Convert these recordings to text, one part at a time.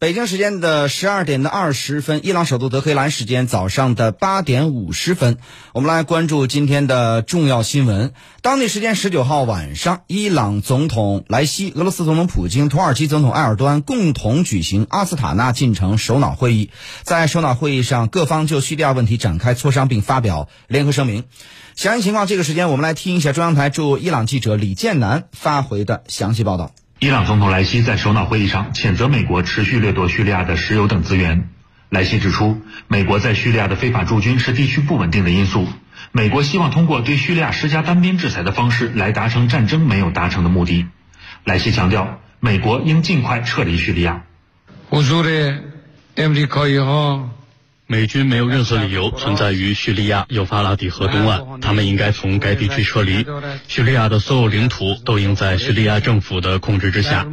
北京时间的十二点的二十分，伊朗首都德黑兰时间早上的八点五十分。我们来关注今天的重要新闻。当地时间十九号晚上，伊朗总统莱西、俄罗斯总统普京、土耳其总统埃尔多安共同举行阿斯塔纳进程首脑会议。在首脑会议上，各方就叙利亚问题展开磋商，并发表联合声明。详细情况，这个时间我们来听一下中央台驻伊朗记者李建南发回的详细报道。伊朗总统莱西在首脑会议上谴责美国持续掠夺叙利亚的石油等资源。莱西指出，美国在叙利亚的非法驻军是地区不稳定的因素。美国希望通过对叙利亚施加单边制裁的方式来达成战争没有达成的目的。莱西强调，美国应尽快撤离叙利亚。我说的，美国以后美军没有任何理由 存在于叙利亚幼发拉底河东岸，他们应该从该地区撤离。叙利亚的所有领土都应在叙利亚政府的控制之下。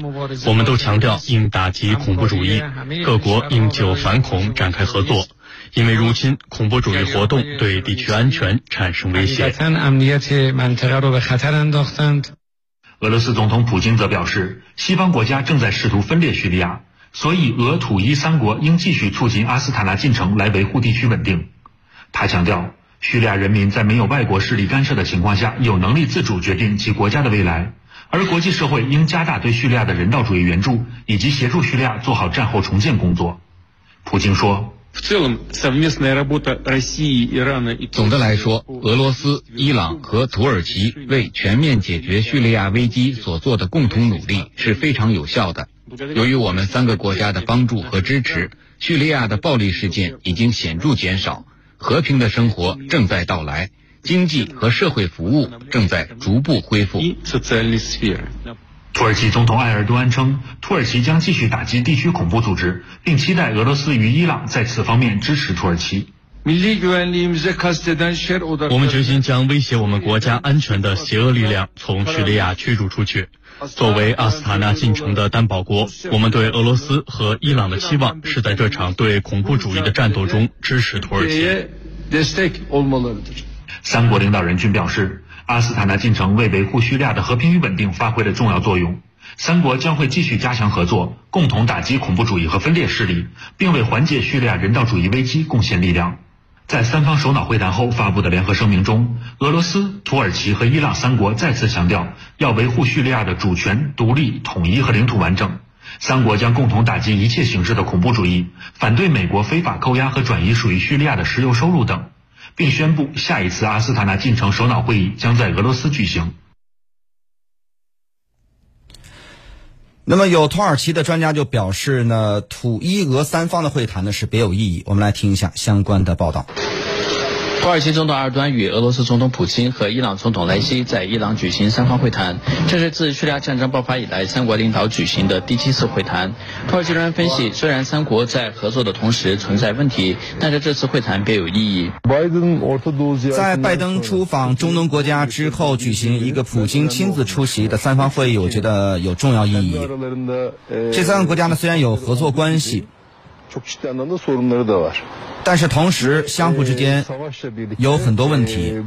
我们都强调应打击恐怖主义，各国应就反恐展开合作，因为如今恐怖主义活动对地区安全产生威胁。俄罗斯总统普京则表示，西方国家正在试图分裂叙利亚。所以，俄土伊三国应继续促进阿斯塔纳进程，来维护地区稳定。他强调，叙利亚人民在没有外国势力干涉的情况下，有能力自主决定其国家的未来。而国际社会应加大对叙利亚的人道主义援助，以及协助叙利亚做好战后重建工作。普京说。总的来说，俄罗斯、伊朗和土耳其为全面解决叙利亚危机所做的共同努力是非常有效的。由于我们三个国家的帮助和支持，叙利亚的暴力事件已经显著减少，和平的生活正在到来，经济和社会服务正在逐步恢复。土耳其总统埃尔多安称，土耳其将继续打击地区恐怖组织，并期待俄罗斯与伊朗在此方面支持土耳其。我们决心将威胁我们国家安全的邪恶力量从叙利亚驱逐出去。作为阿斯塔纳进程的担保国，我们对俄罗斯和伊朗的期望是在这场对恐怖主义的战斗中支持土耳其。三国领导人均表示。阿斯塔纳进程为维护叙利亚的和平与稳定发挥了重要作用，三国将会继续加强合作，共同打击恐怖主义和分裂势力，并为缓解叙利亚人道主义危机贡献力量。在三方首脑会谈后发布的联合声明中，俄罗斯、土耳其和伊朗三国再次强调要维护叙利亚的主权、独立、统一和领土完整。三国将共同打击一切形式的恐怖主义，反对美国非法扣押和转移属于叙利亚的石油收入等。并宣布，下一次阿斯塔纳进程首脑会议将在俄罗斯举行。那么，有土耳其的专家就表示呢，土伊俄三方的会谈呢是别有意义。我们来听一下相关的报道。土耳其总统埃尔多安与俄罗斯总统普京和伊朗总统莱西在伊朗举行三方会谈，这是自叙利亚战争爆发以来三国领导举行的第七次会谈。土耳其专家分析，虽然三国在合作的同时存在问题，但是这次会谈别有意义。在拜登出访中东国家之后举行一个普京亲自出席的三方会议，我觉得有重要意义。这三个国家呢，虽然有合作关系。但是同时，相互之间有很多问题。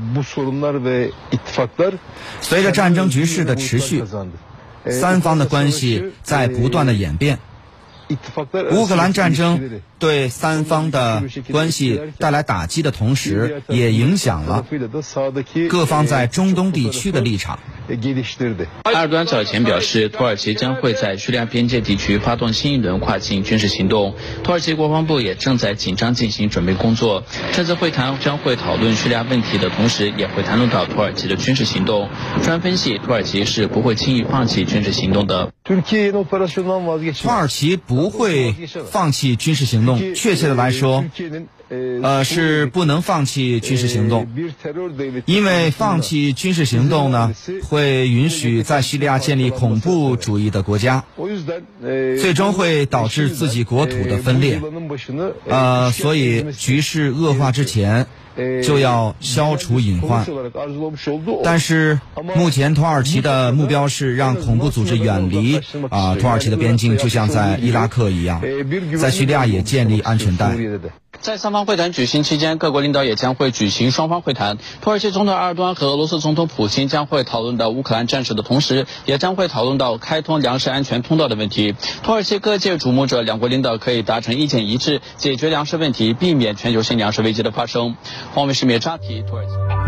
随着战争局势的持续，三方的关系在不断的演变。乌克兰战争对三方的关系带来打击的同时，也影响了各方在中东地区的立场。埃尔多安早前表示，土耳其将会在叙利亚边界地区发动新一轮跨境军事行动。土耳其国防部也正在紧张进行准备工作。这次会谈将会讨论叙利亚问题的同时，也会谈论到土耳其的军事行动。专分析，土耳其是不会轻易放弃军事行动的。土耳其不会放弃军事行动。确切的来说。呃，是不能放弃军事行动，因为放弃军事行动呢，会允许在叙利亚建立恐怖主义的国家，最终会导致自己国土的分裂。呃，所以局势恶化之前就要消除隐患。但是目前土耳其的目标是让恐怖组织远离啊土耳其的边境，就像在伊拉克一样，在叙利亚也建立安全带。在三方会谈举行期间，各国领导也将会举行双方会谈。土耳其总统埃尔多安和俄罗斯总统普京将会讨论到乌克兰战事的同时，也将会讨论到开通粮食安全通道的问题。土耳其各界瞩目着两国领导可以达成意见一致，解决粮食问题，避免全球性粮食危机的发生。黄伟是米扎提，土耳其。